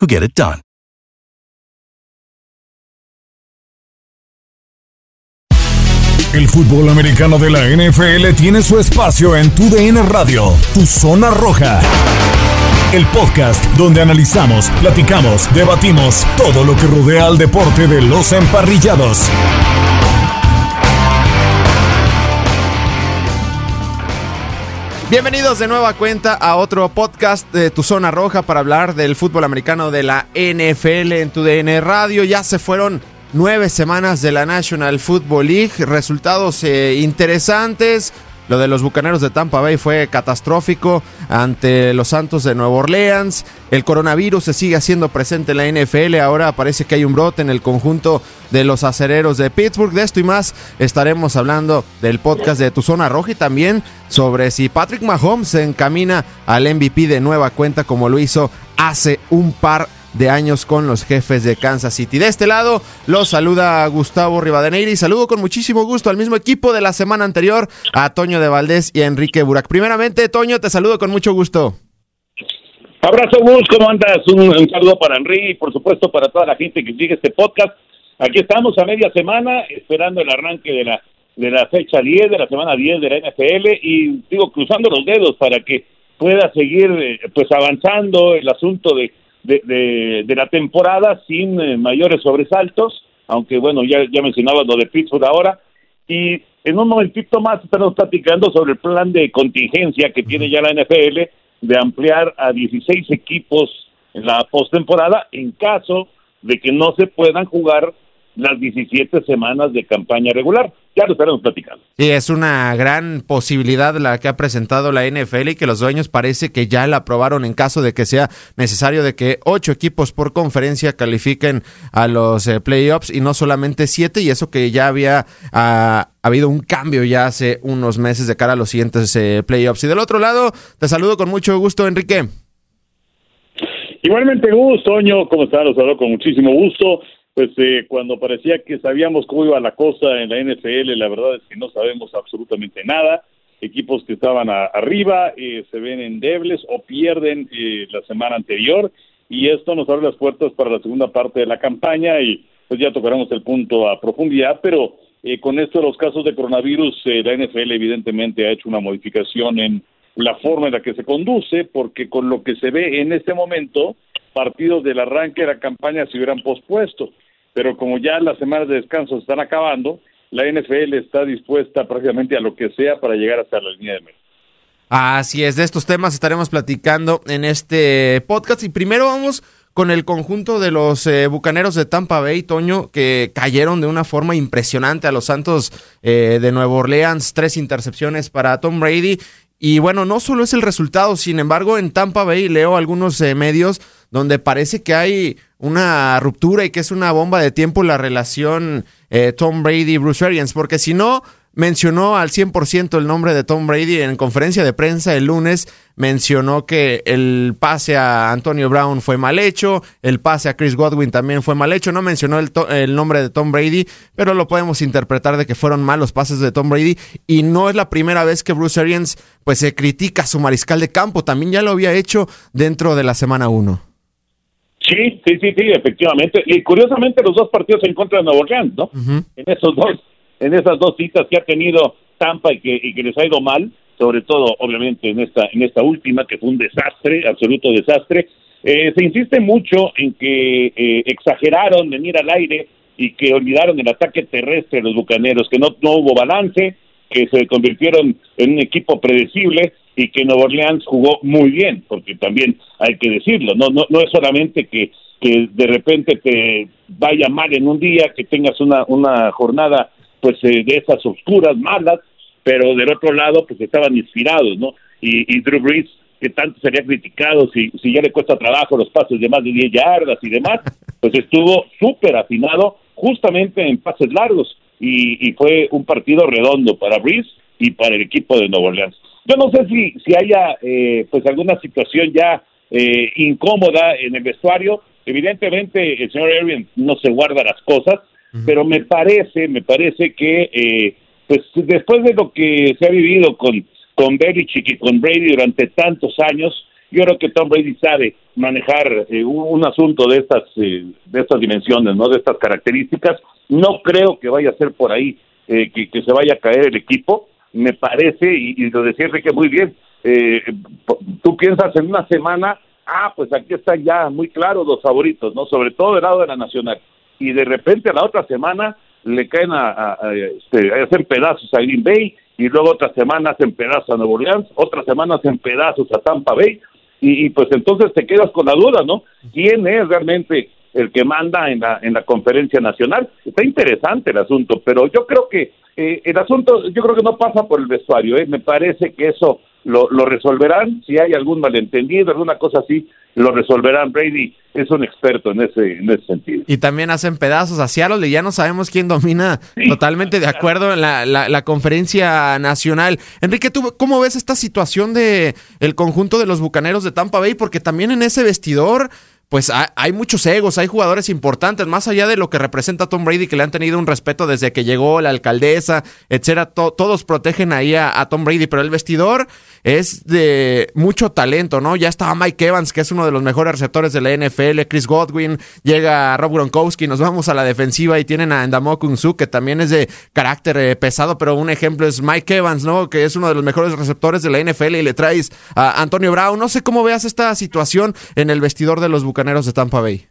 who get it done. El fútbol americano de la NFL tiene su espacio en Tu DN Radio, Tu Zona Roja. El podcast donde analizamos, platicamos, debatimos todo lo que rodea al deporte de los emparrillados. Bienvenidos de nueva cuenta a otro podcast de Tu Zona Roja para hablar del fútbol americano de la NFL en tu DN Radio. Ya se fueron nueve semanas de la National Football League, resultados eh, interesantes. Lo de los Bucaneros de Tampa Bay fue catastrófico ante los Santos de Nueva Orleans. El coronavirus se sigue haciendo presente en la NFL. Ahora parece que hay un brote en el conjunto de los acereros de Pittsburgh. De esto y más estaremos hablando del podcast de Tu Zona Roja y también sobre si Patrick Mahomes se encamina al MVP de nueva cuenta como lo hizo hace un par de años con los jefes de Kansas City. De este lado los saluda Gustavo Rivadeneira y saludo con muchísimo gusto al mismo equipo de la semana anterior, a Toño de Valdés y a Enrique Burak. Primeramente, Toño, te saludo con mucho gusto. Abrazo, Gus, ¿cómo andas? Un, un saludo para Enrique y por supuesto para toda la gente que sigue este podcast. Aquí estamos a media semana esperando el arranque de la de la fecha 10, de la semana 10 de la NFL y digo cruzando los dedos para que pueda seguir eh, pues avanzando el asunto de de, de, la temporada sin eh, mayores sobresaltos, aunque bueno, ya, ya mencionaba lo de Pittsburgh ahora, y en un momentito más estamos platicando sobre el plan de contingencia que tiene ya la NFL de ampliar a 16 equipos en la postemporada en caso de que no se puedan jugar las 17 semanas de campaña regular. Ya lo estaremos platicando. Sí, es una gran posibilidad la que ha presentado la NFL y que los dueños parece que ya la aprobaron en caso de que sea necesario de que ocho equipos por conferencia califiquen a los eh, playoffs y no solamente siete y eso que ya había ah, habido un cambio ya hace unos meses de cara a los siguientes eh, playoffs. Y del otro lado, te saludo con mucho gusto, Enrique. Igualmente, gusto, Toño, ¿cómo estás? Los saludo con muchísimo gusto pues eh, cuando parecía que sabíamos cómo iba la cosa en la NFL, la verdad es que no sabemos absolutamente nada. Equipos que estaban arriba eh, se ven endebles o pierden eh, la semana anterior. Y esto nos abre las puertas para la segunda parte de la campaña y pues ya tocaremos el punto a profundidad, pero con esto de los casos de coronavirus, la NFL evidentemente ha hecho una modificación en la forma en la que se conduce, porque con lo que se ve en este momento, partidos del arranque de la campaña se hubieran pospuesto pero como ya las semanas de descanso están acabando, la NFL está dispuesta prácticamente a lo que sea para llegar hasta la línea de meta. Así es, de estos temas estaremos platicando en este podcast y primero vamos con el conjunto de los eh, Bucaneros de Tampa Bay, Toño, que cayeron de una forma impresionante a los Santos eh, de Nueva Orleans, tres intercepciones para Tom Brady. Y bueno, no solo es el resultado, sin embargo, en Tampa Bay leo algunos eh, medios donde parece que hay una ruptura y que es una bomba de tiempo la relación Tom Brady-Bruce Arians, porque si no, mencionó al 100% el nombre de Tom Brady en conferencia de prensa el lunes. Mencionó que el pase a Antonio Brown fue mal hecho, el pase a Chris Godwin también fue mal hecho. No mencionó el, el, nombre de Tom Brady, pero lo podemos interpretar de que fueron malos pases de Tom Brady. Y no es la primera vez que Bruce Arians pues, se critica a su mariscal de campo. También ya lo había hecho dentro de la semana 1. Sí, sí, sí, sí, efectivamente. Y curiosamente los dos partidos en contra de Nuevo Orleans, ¿no? En esos dos en esas dos citas que ha tenido Tampa y que, y que les ha ido mal, sobre todo obviamente en esta, en esta última que fue un desastre, absoluto desastre. Eh, se insiste mucho en que eh, exageraron venir al aire y que olvidaron el ataque terrestre de los Bucaneros, que no, no hubo balance, que se convirtieron en un equipo predecible y que Nueva Orleans jugó muy bien, porque también hay que decirlo, no, no, no es solamente que, que de repente te vaya mal en un día, que tengas una, una jornada pues eh, de esas oscuras, malas, pero del otro lado pues estaban inspirados, ¿no? Y, y Drew Brees, que tanto sería criticado si, si ya le cuesta trabajo los pasos de más de 10 yardas y demás, pues estuvo súper afinado justamente en pases largos y, y, fue un partido redondo para Brees y para el equipo de Nuevo Orleans. Yo no sé si, si haya eh, pues alguna situación ya eh, incómoda en el vestuario. Evidentemente el señor Arians no se guarda las cosas, pero me parece, me parece que eh, pues después de lo que se ha vivido con, con Belichick y con Brady durante tantos años, yo creo que Tom Brady sabe manejar eh, un, asunto de estas, eh, de estas dimensiones, ¿no? De estas características. No creo que vaya a ser por ahí que, que, se vaya a caer el equipo. Me parece, y, y lo decía que muy bien, tú piensas en una semana, ah, pues aquí están ya muy claros los favoritos, ¿no? Sobre todo del lado de la Nacional y de repente a la otra semana le caen a, este, hacer pedazos a Green Bay y luego otra semana hacen pedazos a Nueva Orleans, otra semana hacen pedazos a Tampa Bay y, pues entonces te quedas con la duda, ¿no? ¿Quién es realmente el que manda en la, en la conferencia nacional? Está interesante el asunto, pero yo creo que eh, el asunto, yo creo que no pasa por el vestuario, ¿eh? me parece que eso lo, lo resolverán, si hay algún malentendido, alguna cosa así, lo resolverán. Brady es un experto en ese, en ese sentido. Y también hacen pedazos a Seattle y ya no sabemos quién domina totalmente de acuerdo en la, la, la, conferencia nacional. Enrique, ¿tú cómo ves esta situación de el conjunto de los Bucaneros de Tampa Bay? Porque también en ese vestidor pues hay, muchos egos, hay jugadores importantes, más allá de lo que representa Tom Brady, que le han tenido un respeto desde que llegó la alcaldesa, etcétera. todos protegen ahí a, Tom Brady, pero el vestidor es de mucho talento, ¿no? Ya estaba Mike Evans, que es uno de los mejores receptores de la NFL, Chris Godwin, llega Rob Gronkowski, nos vamos a la defensiva y tienen a Endamo Su, que también es de carácter eh, pesado, pero un ejemplo es Mike Evans, ¿no? Que es uno de los mejores receptores de la NFL y le traes a Antonio Brown. No sé cómo veas esta situación en el vestidor de los Bucaneros de Tampa Bay?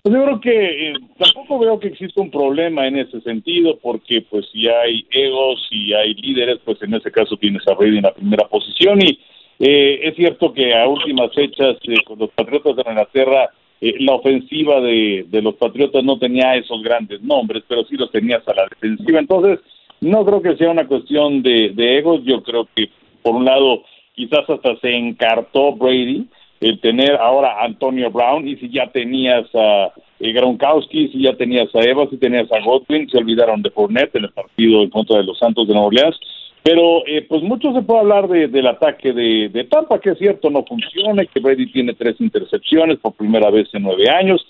Pues yo creo que eh, tampoco veo que exista un problema en ese sentido, porque pues si hay egos y hay líderes, pues en ese caso tienes a Brady en la primera posición y eh, es cierto que a últimas fechas eh, con los Patriotas de Inglaterra la ofensiva de, de los Patriotas no tenía esos grandes nombres, pero sí los tenías a la defensiva. Entonces, no creo que sea una cuestión de, de egos. Yo creo que, por un lado, quizás hasta se encartó Brady el tener ahora a Antonio Brown y si ya tenías a eh, Gronkowski, si ya tenías a Evans, si tenías a Godwin, se olvidaron de Fournette en el partido en contra de los Santos de Nueva Orleans. Pero eh, pues mucho se puede hablar de, del ataque de, de, Tampa, que es cierto, no funciona, que Brady tiene tres intercepciones por primera vez en nueve años,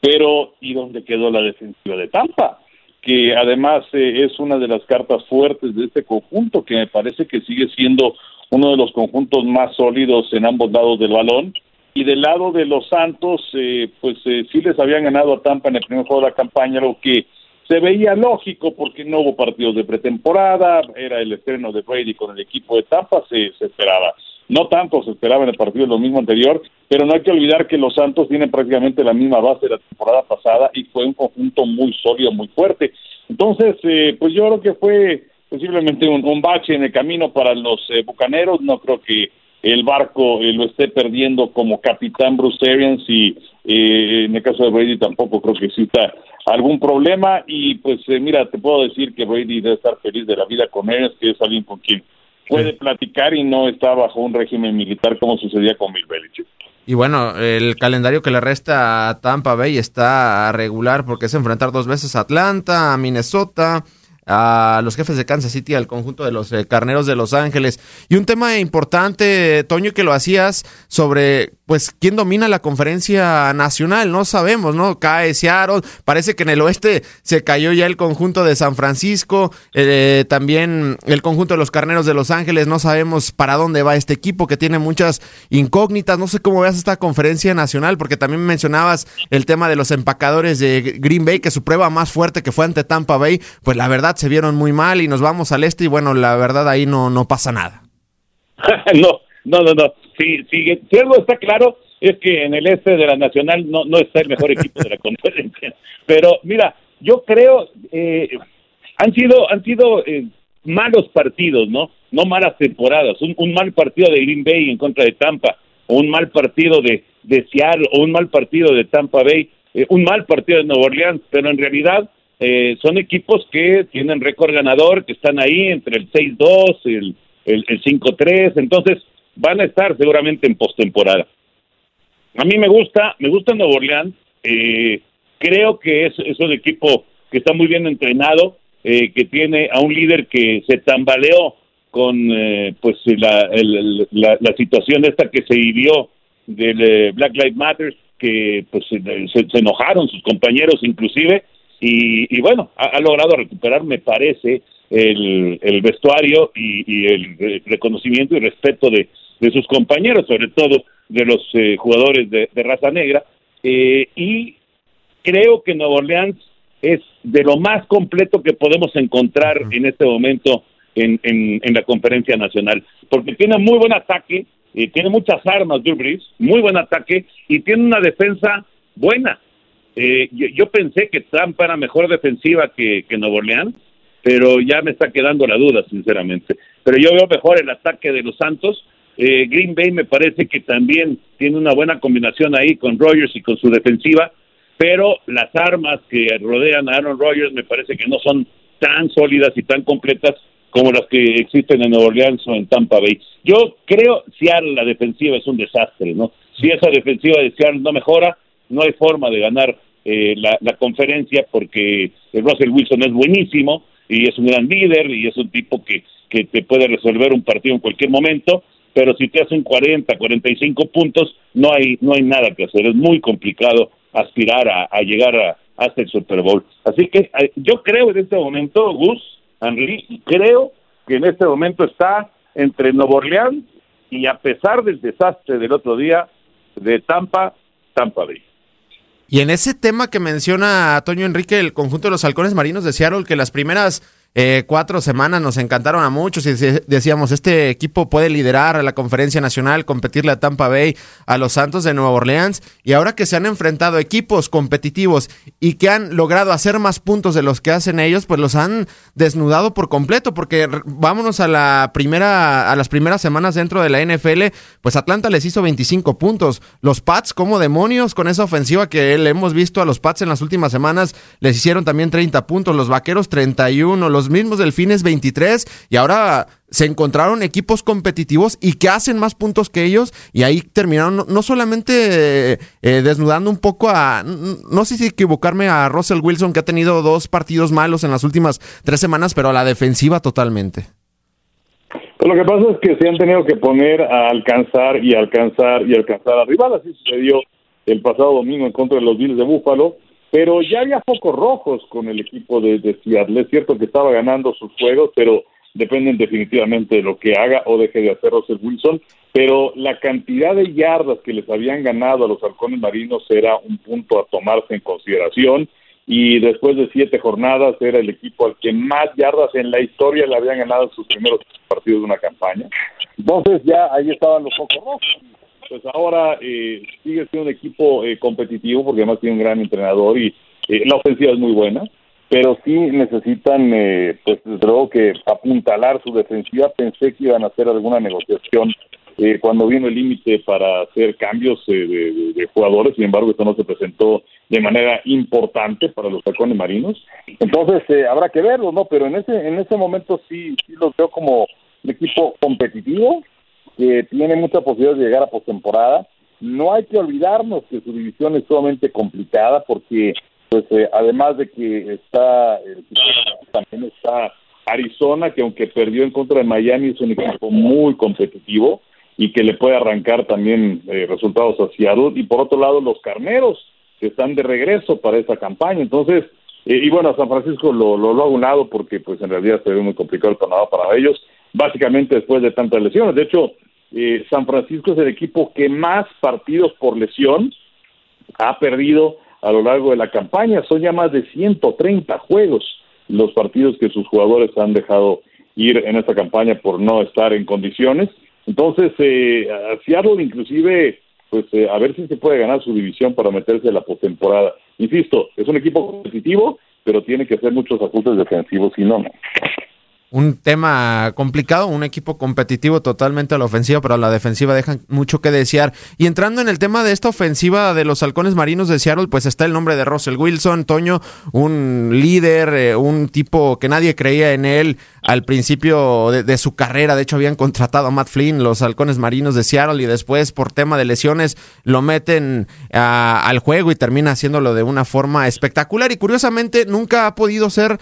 pero ¿y dónde quedó la defensiva de Tampa? Que además eh, es una de las cartas fuertes de este conjunto, que me parece que sigue siendo uno de los conjuntos más sólidos en ambos lados del balón. Y del lado de los Santos, eh, pues eh, sí les habían ganado a Tampa en el primer juego de la campaña, lo que se veía lógico porque no hubo partidos de pretemporada, era el estreno de Brady con el equipo de Tampa, se, se esperaba. No tanto se esperaba en el partido lo mismo anterior, pero no hay que olvidar que los Santos tienen prácticamente la misma base de la temporada pasada y fue un conjunto muy sólido, muy fuerte. Entonces, eh, pues yo creo que fue posiblemente un, un, bache en el camino para los eh, bucaneros. No creo que el barco lo esté perdiendo como capitán Bruce Arians y en el caso de Brady tampoco creo que exista algún problema y pues mira, te puedo decir que Brady debe estar feliz de la vida con Arians, que es alguien con quien puede platicar y no está bajo un régimen militar como sucedía con Bill Belichick. Y bueno, el calendario que le resta a Tampa Bay está regular porque es enfrentar dos veces a Atlanta, a Minnesota, a los jefes de Kansas City, al conjunto de los eh, carneros de Los Ángeles. Y un tema importante, Toño, que lo hacías sobre, pues, quién domina la conferencia nacional. No sabemos, ¿no? Cae Seattle. Parece que en el oeste se cayó ya el conjunto de San Francisco. Eh, también el conjunto de los carneros de Los Ángeles. No sabemos para dónde va este equipo que tiene muchas incógnitas. No sé cómo veas esta conferencia nacional, porque también mencionabas el tema de los empacadores de Green Bay, que su prueba más fuerte que fue ante Tampa Bay. Pues la verdad se vieron muy mal y nos vamos al este y bueno, la verdad ahí no, no pasa nada. no, no, no, no. Si, si, algo está claro es que en el este de la Nacional no, no está el mejor equipo de la conferencia. Pero mira, yo creo, eh, han sido, han sido eh, malos partidos, ¿no? No malas temporadas. Un, un, mal partido de Green Bay en contra de Tampa, o un mal partido de, de Seattle, o un mal partido de Tampa Bay, eh, un mal partido de Nueva Orleans, pero en realidad eh, son equipos que tienen récord ganador, que están ahí entre el 6-2, el, el, el 5-3, entonces van a estar seguramente en postemporada. A mí me gusta, me gusta Nuevo Orleans, eh, creo que es, es, un equipo que está muy bien entrenado, eh, que tiene a un líder que se tambaleó con eh, pues la, el, la, la, situación esta que se vivió del eh, Black Lives Matter, que pues se, se enojaron sus compañeros inclusive, y, y bueno, ha, ha, logrado recuperar, me parece, el, el vestuario y, y, el reconocimiento y respeto de, de, sus compañeros, sobre todo de los eh, jugadores de, de, raza negra. Eh, y creo que Nueva Orleans es de lo más completo que podemos encontrar en este momento en, en, en la conferencia nacional, porque tiene muy buen ataque, eh, tiene muchas armas, Drew Brees, muy buen ataque y tiene una defensa buena. Eh, yo, yo, pensé que Tampa era mejor defensiva que, que Nuevo Orleans, pero ya me está quedando la duda, sinceramente. Pero yo veo mejor el ataque de los Santos. Eh, Green Bay me parece que también tiene una buena combinación ahí con Rogers y con su defensiva, pero las armas que rodean a Aaron Rodgers me parece que no son tan sólidas y tan completas como las que existen en Nueva Orleans o en Tampa Bay. Yo creo, Seattle, la defensiva es un desastre, ¿no? Si esa defensiva de Seattle no mejora, no hay forma de ganar eh, la, conferencia porque Russell Wilson es buenísimo y es un gran líder y es un tipo que, que te puede resolver un partido en cualquier momento, pero si te hacen 40, 45 puntos, no hay, no hay nada que hacer, es muy complicado aspirar a, llegar a, hasta el Super Bowl. Así que eh, yo creo en este momento, Gus, Henry, creo que en este momento está entre Nuevo Orleans y a pesar del desastre del otro día de Tampa, Tampa Bay. Y en ese tema que menciona Toño Enrique, el conjunto de los halcones marinos de Seattle, que las primeras eh, cuatro semanas nos encantaron a muchos y decíamos, este equipo puede liderar a la conferencia nacional, competirle a Tampa Bay, a los Santos de Nueva Orleans, y ahora que se han enfrentado equipos competitivos y que han logrado hacer más puntos de los que hacen ellos, pues los han desnudado por completo, porque vámonos a la primera, a las primeras semanas dentro de la NFL, pues Atlanta les hizo 25 puntos, los Pats como demonios con esa ofensiva que le hemos visto a los Pats en las últimas semanas, les hicieron también 30 puntos, los Vaqueros 31, los mismos Delfines 23 y ahora se encontraron equipos competitivos y que hacen más puntos que ellos y ahí terminaron no, no solamente eh, eh, desnudando un poco a, no sé si equivocarme a Russell Wilson que ha tenido dos partidos malos en las últimas tres semanas, pero a la defensiva totalmente. Pues lo que pasa es que se han tenido que poner a alcanzar y alcanzar y alcanzar a rival, así sucedió el pasado domingo en contra de los Bills de Búfalo pero ya había focos rojos con el equipo de, de Seattle. Es cierto que estaba ganando sus juegos, pero dependen definitivamente de lo que haga o deje de hacer Russell Wilson, pero la cantidad de yardas que les habían ganado a los halcones marinos era un punto a tomarse en consideración y después de siete jornadas era el equipo al que más yardas en la historia le habían ganado en sus primeros partidos de una campaña. Entonces ya ahí estaban los focos rojos pues ahora eh, sigue siendo un equipo eh, competitivo porque además tiene un gran entrenador y eh, la ofensiva es muy buena, pero sí necesitan, eh, pues desde luego que apuntalar su defensiva. Pensé que iban a hacer alguna negociación eh, cuando vino el límite para hacer cambios eh, de, jugadores, sin embargo esto no se presentó de manera importante para los halcones marinos. Entonces habrá que verlo, ¿no? Pero en ese, en ese momento sí, sí los veo como un equipo competitivo, que tiene mucha posibilidad de llegar a postemporada. No hay que olvidarnos que su división es sumamente complicada porque, pues, además de que está, también está Arizona, que aunque perdió en contra de Miami, es un equipo muy competitivo y que le puede arrancar también eh, resultados a Seattle. Y por otro lado, los carneros, que están de regreso para esa campaña. Entonces, eh, y bueno, San Francisco lo, lo, lo ha un lado porque pues en realidad se ve muy complicado el tornado para ellos, básicamente después de tantas lesiones. De hecho, eh, San Francisco es el equipo que más partidos por lesión ha perdido a lo largo de la campaña. Son ya más de 130 juegos los partidos que sus jugadores han dejado ir en esta campaña por no estar en condiciones. Entonces, eh, Seattle inclusive, pues eh, a ver si se puede ganar su división para meterse en la postemporada. Insisto, es un equipo competitivo, pero tiene que hacer muchos ajustes defensivos, si no, no un tema complicado, un equipo competitivo totalmente a la ofensiva, pero a la defensiva dejan mucho que desear. Y entrando en el tema de esta ofensiva de los halcones marinos de Seattle, pues está el nombre de Russell Wilson, Toño, un líder, eh, un tipo que nadie creía en él al principio de, su carrera. De hecho, habían contratado a Matt Flynn, los halcones marinos de Seattle, y después por tema de lesiones lo meten al juego y termina haciéndolo de una forma espectacular. Y curiosamente nunca ha podido ser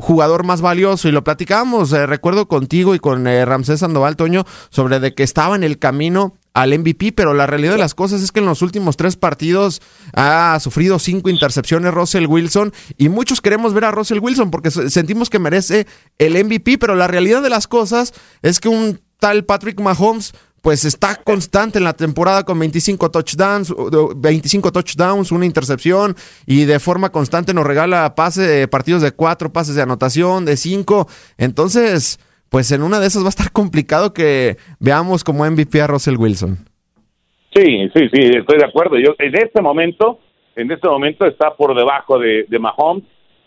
jugador más valioso y lo platicábamos, eh, recuerdo contigo y con eh, Ramsés Sandoval Toño sobre de que estaba en el camino al MVP, pero la realidad de las cosas es que en los últimos tres partidos ha sufrido cinco intercepciones Russell Wilson y muchos queremos ver a Russell Wilson porque sentimos que merece el MVP, pero la realidad de las cosas es que un tal Patrick Mahomes pues está constante en la temporada con 25 touchdowns, 25 touchdowns, una intercepción y de forma constante nos regala pases, partidos de cuatro pases de anotación, de cinco. Entonces, pues en una de esas va a estar complicado que veamos como MVP a Russell Wilson. Sí, sí, sí, estoy de acuerdo. Yo en este momento, en este momento está por debajo de, de Mahomes,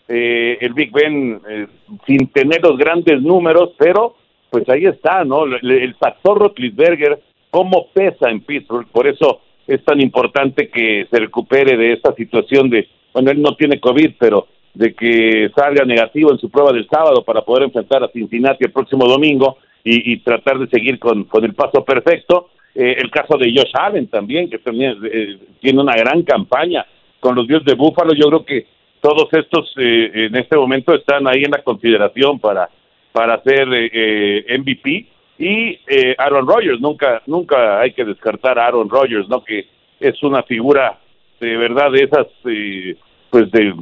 eh, el Big Ben eh, sin tener los grandes números, pero pues ahí está, ¿no? El, factor Rotlisberger, cómo pesa en Pittsburgh, por eso es tan importante que se recupere de esta situación de, bueno, él no tiene COVID, pero de que salga negativo en su prueba del sábado para poder enfrentar a Cincinnati el próximo domingo y, tratar de seguir con, con el paso perfecto. Eh, el caso de Josh Allen también, que también eh, tiene una gran campaña con los Dios de Búfalo. Yo creo que todos estos eh, en este momento están ahí en la consideración para para ser eh, eh MVP y eh, Aaron Rodgers. Nunca nunca hay que descartar a Aaron Rodgers no que es una figura de verdad de esas eh, pues de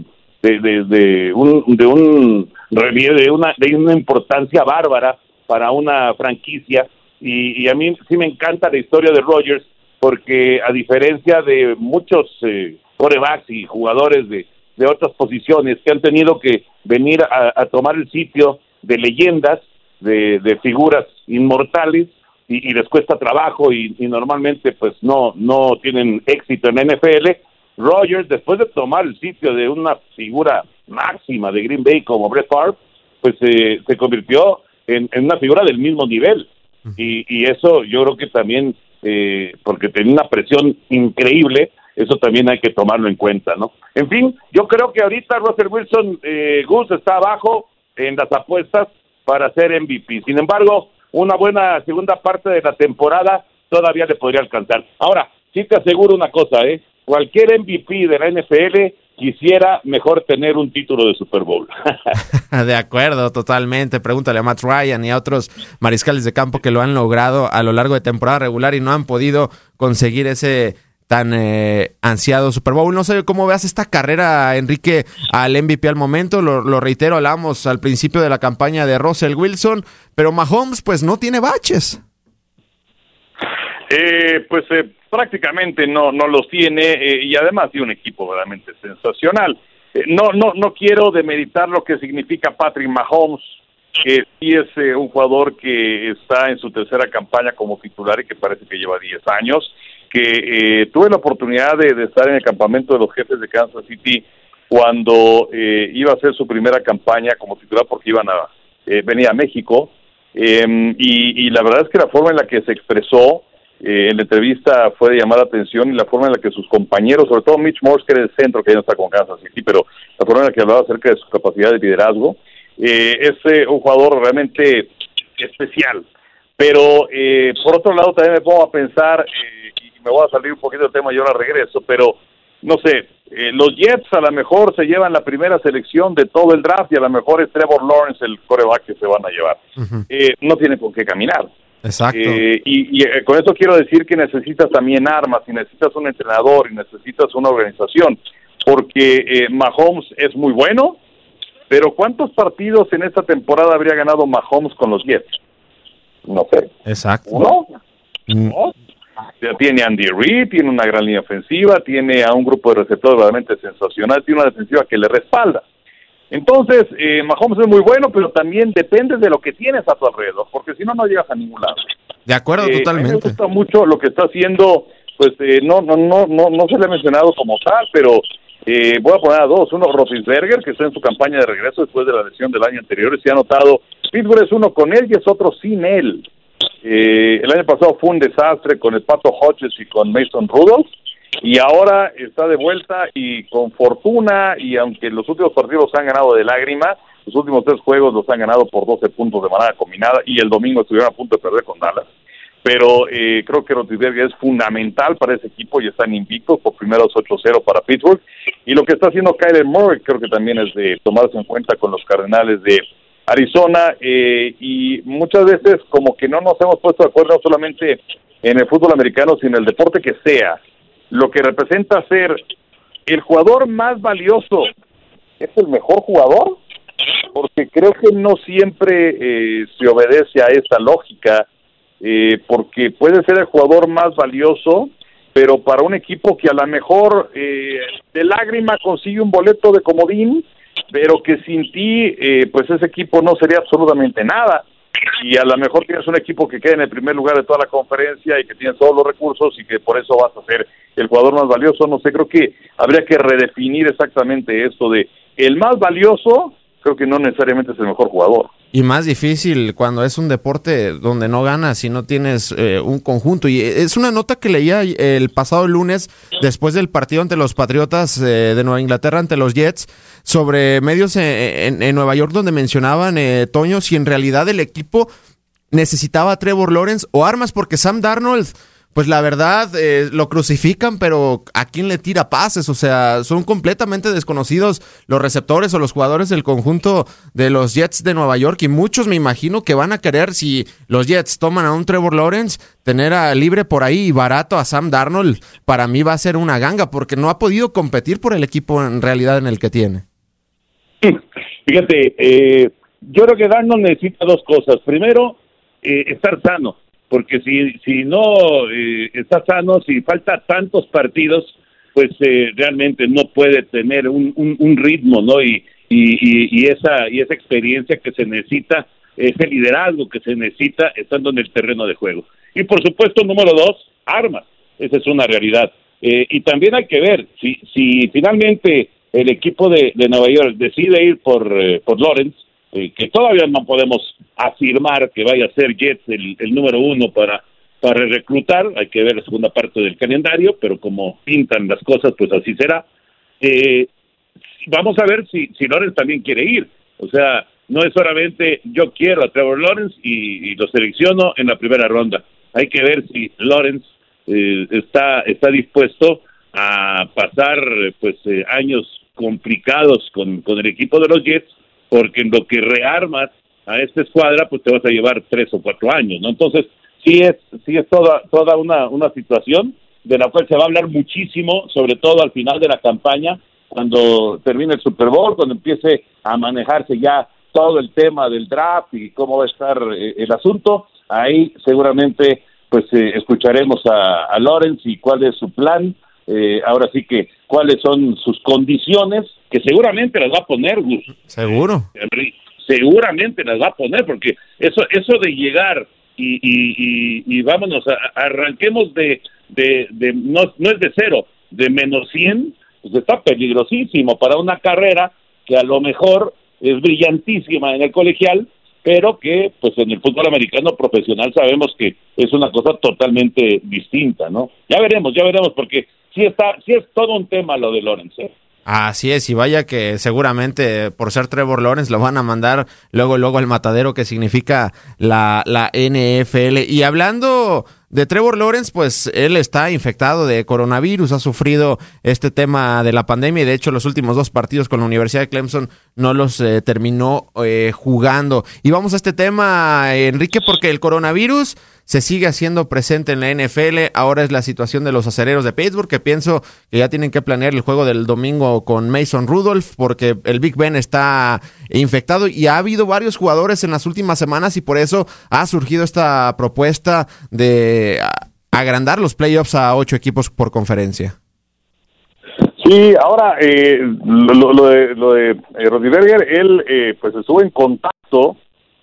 de, de, de un de un de una de una importancia bárbara para una franquicia. Y, y a mí sí me encanta la historia de Rodgers porque a diferencia de muchos eh, corebacks y jugadores de, de otras posiciones que han tenido que venir a, a tomar el sitio de leyendas, de, de figuras inmortales y, les cuesta trabajo y, normalmente pues no, no tienen éxito en NFL. Rogers, después de tomar el sitio de una figura máxima de Green Bay como Brett Favre, pues eh, se convirtió en, una figura del mismo nivel. Y, y eso yo creo que también, eh, porque tenía una presión increíble, eso también hay que tomarlo en cuenta, ¿no? En fin, yo creo que ahorita Russell Wilson, eh, Gus está abajo, en las apuestas para ser MVP. Sin embargo, una buena segunda parte de la temporada todavía le podría alcanzar. Ahora, sí te aseguro una cosa, ¿eh? Cualquier MVP de la NFL quisiera mejor tener un título de Super Bowl. de acuerdo, totalmente. Pregúntale a Matt Ryan y a otros mariscales de campo que lo han logrado a lo largo de temporada regular y no han podido conseguir ese tan eh, ansiado Super Bowl. No sé cómo veas esta carrera, Enrique, al MVP al momento. Lo, reitero, hablamos al principio de la campaña de Russell Wilson, pero Mahomes pues no tiene baches. Eh, pues eh, prácticamente no no los tiene y además tiene un equipo verdaderamente sensacional. no no no quiero demeritar lo que significa Patrick Mahomes, que sí es un jugador que está en su tercera campaña como titular y que parece que lleva 10 años que eh, tuve la oportunidad de, estar en el campamento de los jefes de Kansas City cuando eh, iba a hacer su primera campaña como titular porque iban a eh, venir a México Eh, y, y, la verdad es que la forma en la que se expresó eh, en la entrevista fue de llamar la atención y la forma en la que sus compañeros, sobre todo Mitch Morse, que era el centro, que ya no está con Kansas City, pero la forma en la que hablaba acerca de su capacidad de liderazgo, eh, es eh, un jugador realmente especial. Pero por otro lado también me pongo a pensar, eh, me voy a salir un poquito del tema y ahora regreso, pero no sé, eh, los Jets a lo mejor se llevan la primera selección de todo el draft y a lo mejor es Trevor Lawrence el coreback que se van a llevar. eh, no tiene con qué caminar. Exacto. Eh, y, y eh, con eso quiero decir que necesitas también armas, y necesitas un entrenador, y necesitas una organización, porque eh, Mahomes es muy bueno, pero ¿cuántos partidos en esta temporada habría ganado Mahomes con los Jets? No sé. Exacto. ¿Uno? Mm, ¿Dos? Ya tiene Andy Reid, tiene una gran línea ofensiva, tiene a un grupo de receptores realmente sensacional, tiene una defensiva que le respalda. Entonces, eh, Mahomes es muy bueno, pero también depende de lo que tienes a tu alrededor, porque si no, no llegas a ningún lado. De acuerdo, Eh, a mí me totalmente. gusta mucho lo que está haciendo, pues eh, no, no, no, no, no se le ha mencionado como tal, pero eh, voy a poner a dos. Uno, Roethlisberger, que está en su campaña de regreso después de la lesión del año anterior, y se ha notado, Pittsburgh es uno con él y es otro sin él. Eh, el año pasado fue un desastre con el Pato Hodges y con Mason Rudolph, y ahora está de vuelta y con fortuna, y aunque los últimos partidos han ganado de lágrima, los últimos tres juegos los han ganado por 12 puntos de manera combinada, y el domingo estuvieron a punto de perder con Dallas pero eh, creo que Rotisberger es fundamental para ese equipo y están invictos por primeros 8-0 para Pittsburgh. Y lo que está haciendo Kyler Murray creo que también es de tomarse en cuenta con los Cardenales de Arizona eh, y muchas veces como que no nos hemos puesto de acuerdo solamente en el fútbol americano, sino en el deporte que sea. Lo que representa ser el jugador más valioso es el mejor jugador, porque creo que no siempre eh, se obedece a esa lógica eh, porque puede ser el jugador más valioso, pero para un equipo que a lo mejor eh, de lágrima consigue un boleto de comodín, pero que sin ti, eh, pues ese equipo no sería absolutamente nada. Y a lo mejor tienes un equipo que queda en el primer lugar de toda la conferencia y que tiene todos los recursos y que por eso vas a ser el jugador más valioso. No sé, creo que habría que redefinir exactamente esto de el más valioso, creo que no necesariamente es el mejor jugador. Y más difícil cuando es un deporte donde no ganas y no tienes eh, un conjunto. Y es una nota que leía el pasado lunes después del partido ante los Patriotas eh, de Nueva Inglaterra ante los Jets sobre medios en, en- en Nueva York donde mencionaban, eh, Toño, si en realidad el equipo necesitaba a Trevor Lawrence o armas porque Sam Darnold... Pues la verdad, eh, lo crucifican, pero ¿a quién le tira pases? O sea, son completamente desconocidos los receptores o los jugadores del conjunto de los Jets de Nueva York y muchos me imagino que van a querer, si los Jets toman a un Trevor Lawrence, tener a libre por ahí y barato a Sam Darnold, para mí va a ser una ganga porque no ha podido competir por el equipo en realidad en el que tiene. Fíjate, eh, yo creo que Darnold necesita dos cosas. Primero, eh, estar sano, porque si, si no eh, está sano, si falta tantos partidos, pues eh, realmente no puede tener un, un, un ritmo, ¿no? Y, y, y, esa, y esa experiencia que se necesita, ese liderazgo que se necesita estando en el terreno de juego. Y por supuesto, número dos, armas. Esa es una realidad. Eh, y también hay que ver si, si finalmente el equipo de, de Nueva York decide ir por, eh, por Lawrence, eh, que todavía no podemos afirmar que vaya a ser Jets el, el número uno para, para reclutar, hay que ver la segunda parte del calendario, pero como pintan las cosas, pues así será. Eh, vamos a ver si, si Lawrence también quiere ir. O sea, no es solamente yo quiero a Trevor Lawrence y, lo selecciono en la primera ronda. Hay que ver si Lawrence eh, está, está dispuesto a pasar pues eh, años complicados con, con el equipo de los Jets, porque en lo que rearmas a esta escuadra, pues te vas a llevar tres o cuatro años, ¿no? Entonces, sí es, sí es toda, toda una, una situación de la cual se va a hablar muchísimo, sobre todo al final de la campaña, cuando termine el Super Bowl, cuando empiece a manejarse ya todo el tema del draft y cómo va a estar eh, el asunto, ahí seguramente pues eh, escucharemos a, a Lawrence y cuál es su plan, eh, ahora sí que cuáles son sus condiciones, que seguramente las va a poner Gus. Seguro. Seguramente las va a poner, porque eso, eso de llegar y, y, y, y vámonos, a- a- arranquemos de, de, de no, no es de cero, de menos 100, pues está peligrosísimo para una carrera que a lo mejor es brillantísima en el colegial, pero que pues en el fútbol americano profesional sabemos que es una cosa totalmente distinta, ¿no? Ya veremos, ya veremos, porque sí está, sí es todo un tema lo de Lawrence. ¿eh? Así es, y vaya que seguramente por ser Trevor Lawrence lo van a mandar luego, luego al matadero que significa la, la NFL. Y hablando de Trevor Lawrence, pues él está infectado de coronavirus, ha sufrido este tema de la pandemia y de hecho los últimos dos partidos con la Universidad de Clemson no los eh, terminó eh, jugando. Y vamos a este tema, Enrique, porque el coronavirus se sigue haciendo presente en la NFL. Ahora es la situación de los acereros de Pittsburgh, que pienso que ya tienen que planear el juego del domingo con Mason Rudolph, porque el Big Ben está infectado y ha habido varios jugadores en las últimas semanas y por eso ha surgido esta propuesta de agrandar los playoffs a ocho equipos por conferencia. Sí, ahora eh, lo, de, lo de eh, él eh, pues estuvo en contacto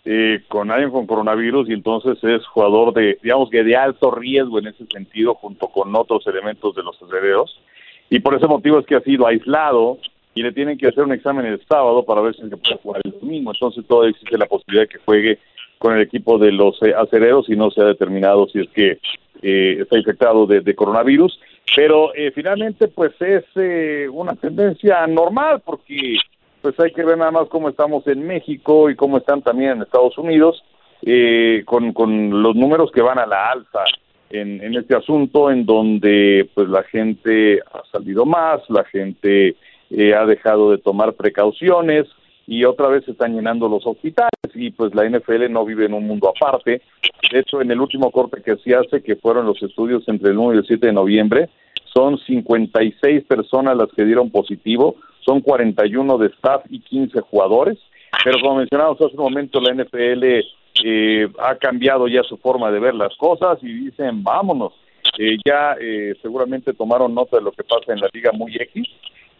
eh, con alguien con coronavirus y entonces es jugador de, digamos que de alto riesgo en ese sentido junto con otros elementos de los aceleros y por ese motivo es que ha sido aislado y le tienen que hacer un examen el sábado para ver si se puede jugar el domingo, entonces todavía existe la posibilidad de que juegue con el equipo de los eh, aceleros y no se ha determinado si es que eh, está infectado de, coronavirus, pero eh, finalmente pues es una tendencia normal porque pues hay que ver nada más cómo estamos en México y cómo están también en Estados Unidos, eh, con, con los números que van a la alza en, en este asunto, en donde pues la gente ha salido más, la gente eh, ha dejado de tomar precauciones y otra vez se están llenando los hospitales y pues la NFL no vive en un mundo aparte. De hecho, en el último corte que se hace, que fueron los estudios entre el 1 y el 7 de noviembre, son 56 personas las que dieron positivo, son 41 de staff y 15 jugadores, pero como mencionamos hace un momento, la NFL eh, ha cambiado ya su forma de ver las cosas y dicen, vámonos, eh, ya eh, seguramente tomaron nota de lo que pasa en la liga muy X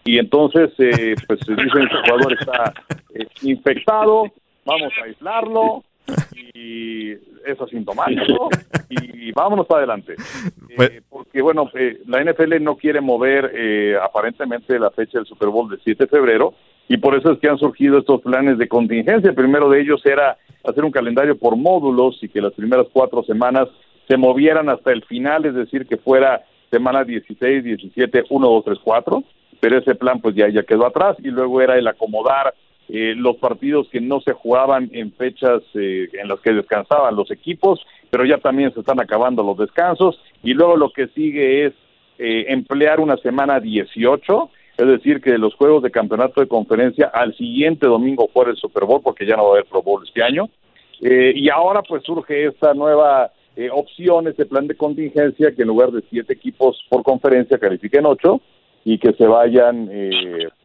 y entonces pues dicen que el jugador está infectado, vamos a aislarlo, y es asintomático y vámonos para adelante. Pues porque bueno, eh, la NFL no quiere mover eh, aparentemente la fecha del Super Bowl de 7 de febrero y por eso es que han surgido estos planes de contingencia. El primero de ellos era hacer un calendario por módulos y que las primeras cuatro semanas se movieran hasta el final, es decir, que fuera semana 16, 17, 1, 2, 3, 4, pero ese plan pues ya, ya quedó atrás. Y luego era el acomodar eh, los partidos que no se jugaban en fechas eh, en las que descansaban los equipos, pero ya también se están acabando los descansos. Y luego lo que sigue es eh, emplear una semana 18, es decir, que los juegos de campeonato de conferencia al siguiente domingo fuera el Super Bowl, porque ya no va a haber Pro Bowl este año, y ahora pues surge esta nueva opción, este plan de contingencia, que en lugar de siete equipos por conferencia califiquen ocho y que se vayan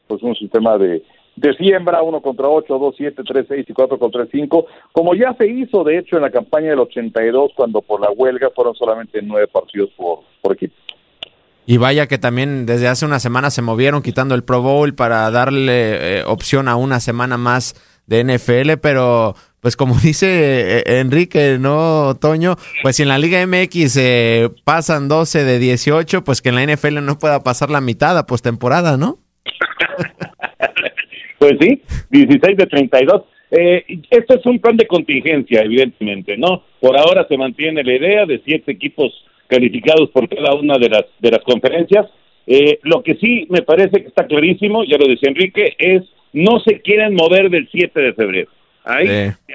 pues un sistema de de siembra, uno contra ocho, dos, siete, tres, seis y cuatro contra cinco, como ya se hizo de hecho en la campaña del 82 cuando por la huelga fueron solamente nueve partidos por, por equipo. Y vaya que también desde hace una semana se movieron quitando el Pro Bowl para darle eh, opción a una semana más de NFL, pero pues como dice eh, Enrique, ¿no, Toño? Pues si en la Liga MX eh, pasan 12 de 18, pues que en la NFL no pueda pasar la mitad a postemporada, ¿no? Pues sí, 16 de 32. Eh, esto es un plan de contingencia, evidentemente, ¿no? Por ahora se mantiene la idea de siete equipos calificados por cada una de las de las conferencias. Eh, lo que sí me parece que está clarísimo, ya lo decía Enrique, es no se quieren mover del 7 de febrero. Ahí,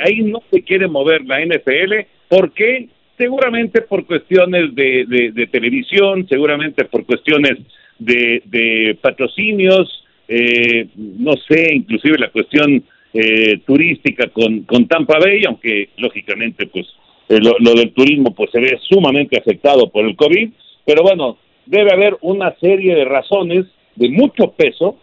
ahí no se quiere mover la NFL. ¿Por qué? Seguramente por cuestiones de, de, de televisión, seguramente por cuestiones de, de patrocinios, eh, no sé, inclusive la cuestión eh, turística con, con Tampa Bay, aunque lógicamente pues eh, lo, del turismo pues se ve sumamente afectado por el COVID, pero bueno, debe haber una serie de razones de mucho peso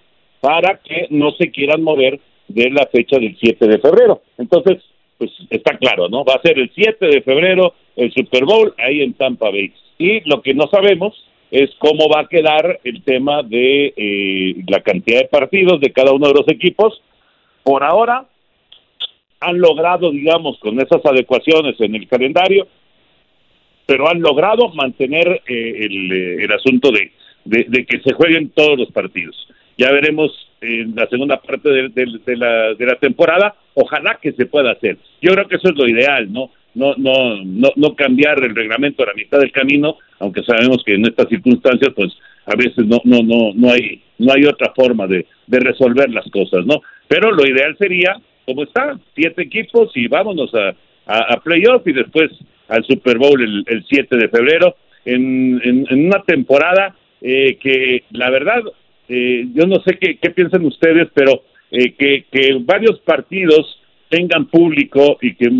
para que no se quieran mover de la fecha del 7 de febrero. Entonces, pues está claro, ¿no? Va a ser el 7 de febrero el Super Bowl ahí en Tampa Bay. Y lo que no sabemos es cómo va a quedar el tema de eh, la cantidad de partidos de cada uno de los equipos. Por ahora han logrado, digamos, con esas adecuaciones en el calendario, pero han logrado mantener eh, el, eh, el, asunto de, de, que se jueguen todos los partidos. Ya veremos en la segunda parte de, la, de la temporada, ojalá que se pueda hacer. Yo creo que eso es lo ideal, ¿no? No, no, no, no cambiar el reglamento a la mitad del camino, aunque sabemos que en estas circunstancias, pues a veces no, no, no, no hay, no hay otra forma de, de resolver las cosas, ¿no? Pero lo ideal sería, como está, siete equipos y vámonos a, a, playoff y después al Super Bowl el, el 7 de febrero, en, en, una temporada eh, que la verdad, eh, yo no sé qué, qué piensan ustedes, pero eh, que, varios partidos tengan público y que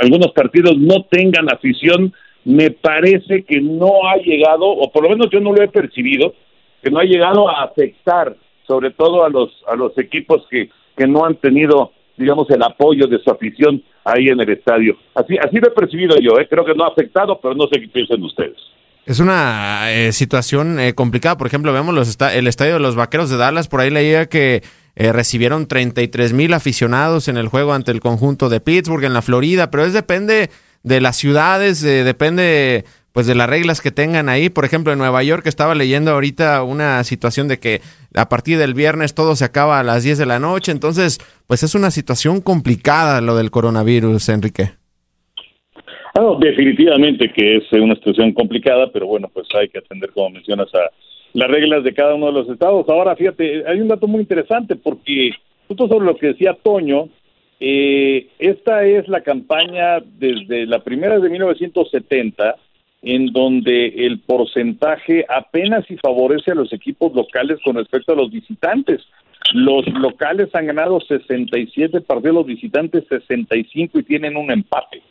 algunos partidos no tengan afición, me parece que no ha llegado, o por lo menos yo no lo he percibido, que no ha llegado a afectar sobre todo a los a los equipos que, que no han tenido digamos el apoyo de su afición ahí en el estadio. Así así lo he percibido yo, ¿eh? creo que no ha afectado, pero no sé qué piensan ustedes. Es una eh, situación eh, complicada. Por ejemplo, vemos los el estadio de los Vaqueros de Dallas. Por ahí leía que eh, recibieron 33 mil aficionados en el juego ante el conjunto de Pittsburgh en la Florida, pero es depende de las ciudades, depende pues de las reglas que tengan ahí. Por ejemplo, en Nueva York estaba leyendo ahorita una situación de que a partir del viernes todo se acaba a las 10 de la noche. Entonces, pues es una situación complicada lo del coronavirus, Enrique. Definitivamente que es una situación complicada, pero bueno, pues hay que atender, como mencionas, a las reglas de cada uno de los estados. Ahora, fíjate, hay un dato muy interesante porque justo sobre lo que decía Toño, eh, esta es la campaña desde la primera de 1970 en donde el porcentaje apenas si favorece a los equipos locales con respecto a los visitantes. Los locales han ganado 67 partidos, los visitantes 65 y tienen un empate.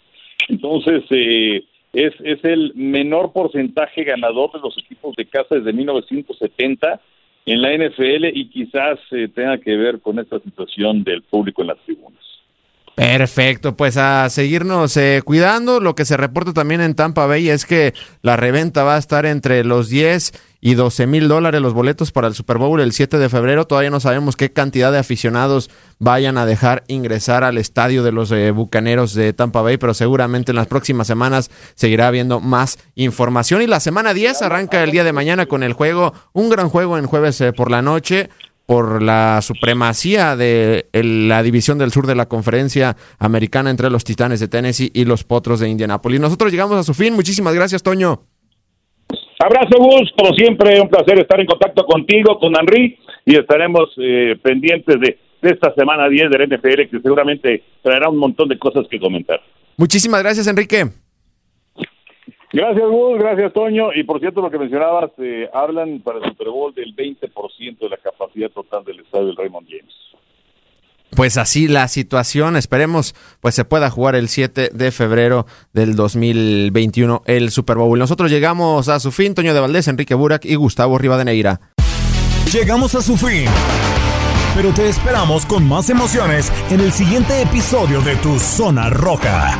Entonces, eh, es, es el menor porcentaje ganador de los equipos de casa desde 1970 en la NFL y quizás eh, tenga que ver con esta situación del público en las tribunas. Perfecto, pues a seguirnos eh, cuidando. Lo que se reporta también en Tampa Bay es que la reventa va a estar entre los 10 y 12 mil dólares los boletos para el Super Bowl el 7 de febrero. Todavía no sabemos qué cantidad de aficionados vayan a dejar ingresar al estadio de los eh, Bucaneros de Tampa Bay, pero seguramente en las próximas semanas seguirá habiendo más información. Y la semana 10 arranca el día de mañana con el juego, un gran juego en jueves eh, por la noche por la supremacía de la división del sur de la conferencia americana entre los Titanes de Tennessee y los Potros de Indianapolis. Nosotros llegamos a su fin. Muchísimas gracias, Toño. Abrazo, Gus. Como siempre, un placer estar en contacto contigo, con Henry, y estaremos eh, pendientes de, de, esta semana 10 del NFL, que seguramente traerá un montón de cosas que comentar. Muchísimas gracias, Enrique. Gracias, Gus, gracias, Toño. Y por cierto, lo que mencionabas, eh, hablan para el Super Bowl del 20% de la capacidad total del estadio del Raymond James. Pues así la situación, esperemos pues se pueda jugar el 7 de febrero del 2021 el Super Bowl. Nosotros llegamos a su fin, Toño de Valdés, Enrique Burak y Gustavo Rivadeneira. Llegamos a su fin, pero te esperamos con más emociones en el siguiente episodio de Tu Zona Roja.